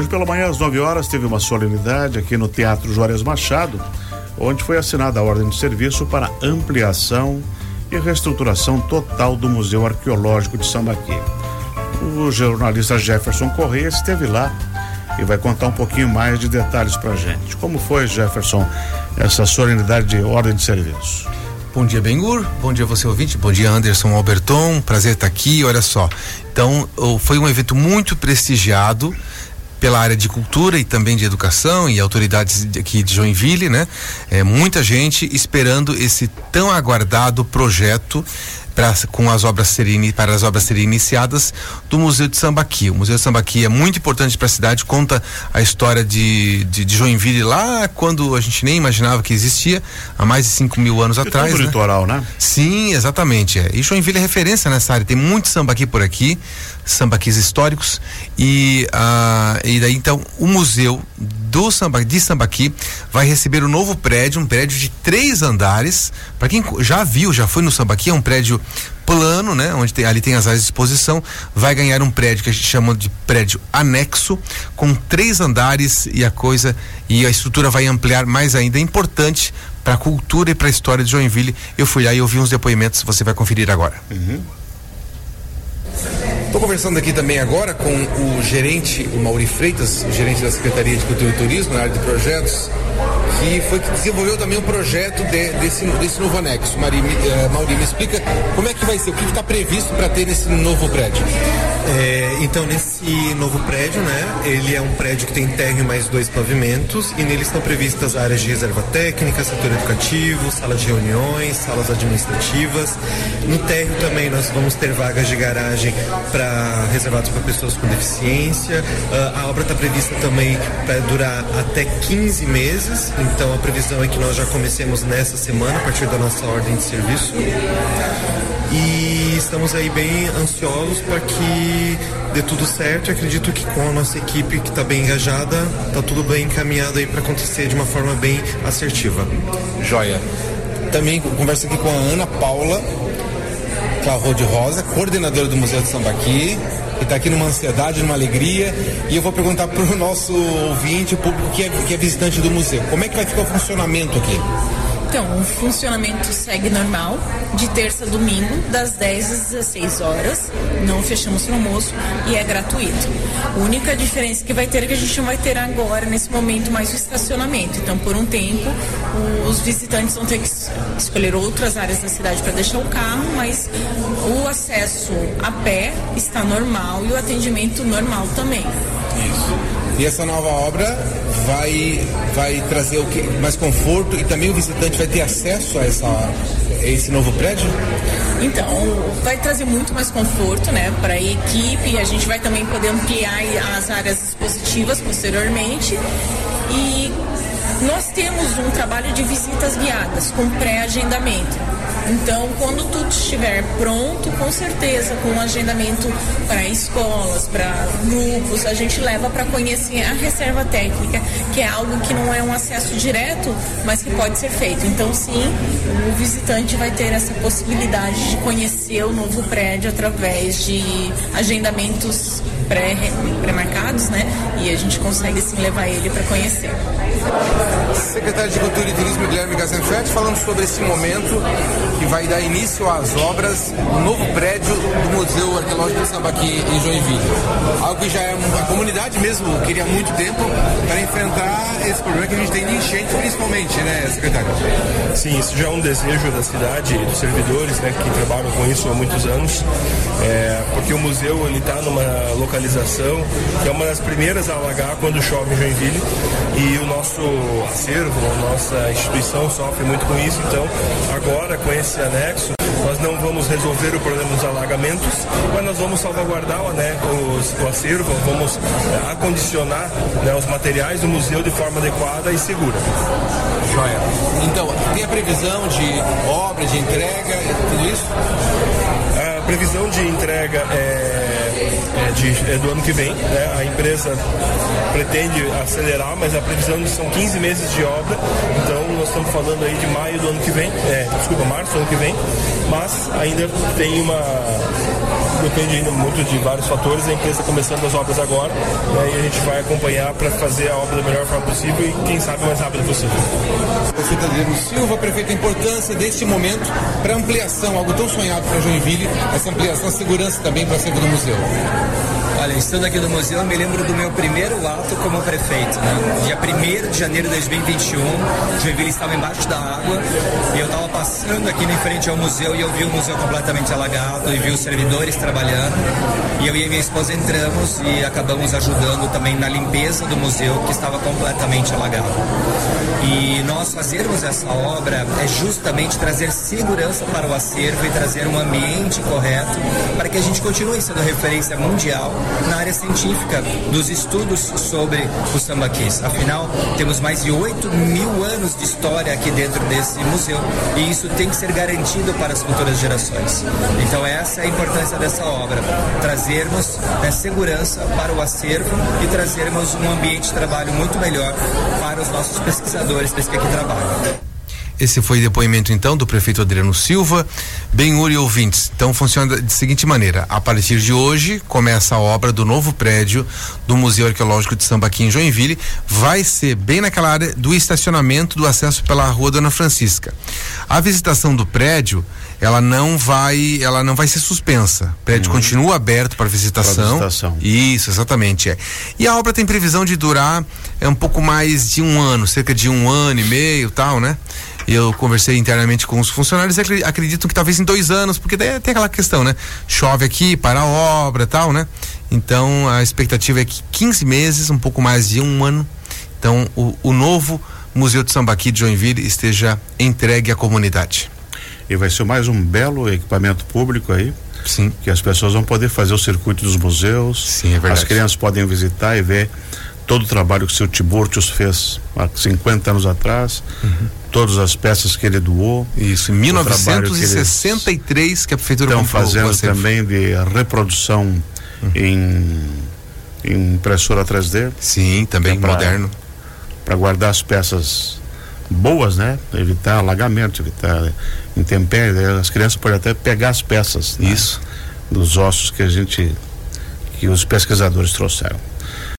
Hoje pela manhã, às 9 horas, teve uma solenidade aqui no Teatro Juarez Machado, onde foi assinada a ordem de serviço para ampliação e reestruturação total do Museu Arqueológico de Sambaqui. O jornalista Jefferson Correia esteve lá e vai contar um pouquinho mais de detalhes para gente. Como foi, Jefferson, essa solenidade de ordem de serviço? Bom dia, Bengur. Bom dia, você ouvinte. Bom dia, Anderson Alberton. Prazer estar aqui. Olha só. Então, foi um evento muito prestigiado pela área de cultura e também de educação e autoridades aqui de Joinville, né? É, muita gente esperando esse tão aguardado projeto pra, com as obras serem para as obras serem iniciadas do Museu de Sambaqui. O Museu de Sambaqui é muito importante para a cidade, conta a história de, de, de, Joinville lá quando a gente nem imaginava que existia, há mais de 5 mil anos atrás. No né? litoral, né? Sim, exatamente. É. E Joinville é referência nessa área, tem muito sambaqui por aqui, sambaquis históricos e, uh, e daí então o museu do samba, de Sambaqui vai receber um novo prédio, um prédio de três andares. Para quem já viu, já foi no Sambaqui, é um prédio plano, né? Onde tem, ali tem as áreas de exposição, vai ganhar um prédio que a gente chama de prédio anexo, com três andares e a coisa e a estrutura vai ampliar mais ainda. É importante para a cultura e para a história de Joinville. Eu fui lá e ouvi uns depoimentos, você vai conferir agora. Uhum. Estou conversando aqui também agora com o gerente, o Mauri Freitas, o gerente da Secretaria de Cultura e Turismo, na área de projetos, que foi que desenvolveu também o um projeto de, desse, desse novo anexo. Mari, uh, Mauri, me explica como é que vai ser, o que está previsto para ter nesse novo prédio? É, então, nesse novo prédio, né, ele é um prédio que tem térreo mais dois pavimentos e nele estão previstas áreas de reserva técnica, setor educativo, salas de reuniões, salas administrativas. No térreo também nós vamos ter vagas de garagem para reservados para pessoas com deficiência. Uh, a obra está prevista também para durar até 15 meses, então a previsão é que nós já comecemos nessa semana, a partir da nossa ordem de serviço. E estamos aí bem ansiosos para que dê tudo certo. acredito que com a nossa equipe que está bem engajada, está tudo bem encaminhado aí para acontecer de uma forma bem assertiva. Joia. Também converso aqui com a Ana Paula Clavô de Rosa, coordenadora do Museu de Sambaqui, que está aqui numa ansiedade, numa alegria. E eu vou perguntar para o nosso ouvinte, o público que é, que é visitante do museu, como é que vai ficar o funcionamento aqui? Então, o funcionamento segue normal, de terça a domingo, das 10 às 16 horas. Não fechamos o almoço e é gratuito. A única diferença que vai ter é que a gente não vai ter agora, nesse momento, mais o estacionamento. Então, por um tempo, os visitantes vão ter que escolher outras áreas da cidade para deixar o carro, mas o acesso a pé está normal e o atendimento normal também. E essa nova obra vai, vai trazer o que? Mais conforto e também o visitante vai ter acesso a, essa, a esse novo prédio? Então, vai trazer muito mais conforto, né, para a equipe. A gente vai também poder ampliar as áreas expositivas posteriormente. E nós temos um trabalho de visitas guiadas com pré-agendamento. Então, quando tudo estiver pronto, com certeza, com um agendamento para escolas, para grupos, a gente leva para conhecer a reserva técnica, que é algo que não é um acesso direto, mas que pode ser feito. Então, sim, o visitante vai ter essa possibilidade de conhecer o novo prédio através de agendamentos pré-marcados, né? E a gente consegue sim levar ele para conhecer. Secretário de Cultura e Turismo Guilherme Gazenfett falando sobre esse momento que vai dar início às obras no novo prédio do Museu Arqueológico de Sambaqui em Joinville. Algo que já é a comunidade mesmo queria há muito tempo para enfrentar esse problema que a gente tem de enchente principalmente, né, secretário? Sim, isso já é um desejo da cidade dos servidores, né, que trabalham com isso há muitos anos, é, porque o museu ele está numa localização que é uma das primeiras a alagar quando chove em Joinville e o nosso acervo, a nossa instituição sofre muito com isso, então agora com esse anexo nós não vamos resolver o problema dos alagamentos, mas nós vamos salvaguardar né, os, o acervo, vamos é, acondicionar né, os materiais do museu de forma adequada e segura. Joia. Então, tem a previsão de obra, de entrega, tudo isso? A previsão de entrega é, de, é do ano que vem. Né? A empresa pretende acelerar, mas a previsão são 15 meses de obra. Então nós estamos falando aí de maio do ano que vem, é, desculpa, março do ano que vem, mas ainda tem uma depende muito de vários fatores. A empresa está começando as obras agora né, e a gente vai acompanhar para fazer a obra da melhor forma possível e, quem sabe, mais rápido possível. Prefeito Adriano Silva, prefeito, a importância deste momento para ampliação, algo tão sonhado para Joinville, essa ampliação, segurança também para a do museu. Olha, estando aqui no museu, eu me lembro do meu primeiro ato como prefeito, né? Dia 1 de janeiro de 2021, Joinville estava embaixo da água e eu estava passando aqui em frente ao museu e eu vi o museu completamente alagado e vi os servidores trabalhando. E eu e minha esposa entramos e acabamos ajudando também na limpeza do museu que estava completamente alagado. E nós fazermos essa obra é justamente trazer segurança para o acervo e trazer um ambiente correto para que a gente continue sendo referência mundial na área científica dos estudos sobre os sambaquis. Afinal, temos mais de 8 mil anos de história aqui dentro desse museu e isso tem que ser garantido para as futuras gerações. Então, essa é a importância dessa obra: trazermos né, segurança para o acervo e trazermos um ambiente de trabalho muito melhor para os nossos pesquisadores que aqui trabalham. Esse foi o depoimento então do prefeito Adriano Silva. Bem, Uri ouvintes, então funciona da seguinte maneira: a partir de hoje começa a obra do novo prédio do Museu Arqueológico de Sambaqui em Joinville. Vai ser bem naquela área do estacionamento do acesso pela Rua Dona Francisca. A visitação do prédio ela não vai, ela não vai ser suspensa. O prédio uhum. continua aberto para visitação. visitação. Isso, exatamente. É. E a obra tem previsão de durar é um pouco mais de um ano, cerca de um ano e meio, tal, né? eu conversei internamente com os funcionários e acreditam que talvez em dois anos, porque daí tem aquela questão, né? Chove aqui, para a obra tal, né? Então a expectativa é que 15 meses, um pouco mais de um ano, então o, o novo Museu de Sambaqui de Joinville esteja entregue à comunidade. E vai ser mais um belo equipamento público aí. Sim. Que as pessoas vão poder fazer o circuito dos museus. Sim, é verdade. As crianças podem visitar e ver todo o trabalho que o seu Tiburtius fez há 50 anos atrás, uhum. todas as peças que ele doou. Isso, em 1963 que, que, a prefeitura estão fazendo também de reprodução uhum. em, em, impressora 3D. Sim, também é pra, moderno. Para guardar as peças boas, né? Evitar alagamento, evitar intempéries. As crianças podem até pegar as peças. Né? Isso. Dos ossos que a gente que os pesquisadores trouxeram.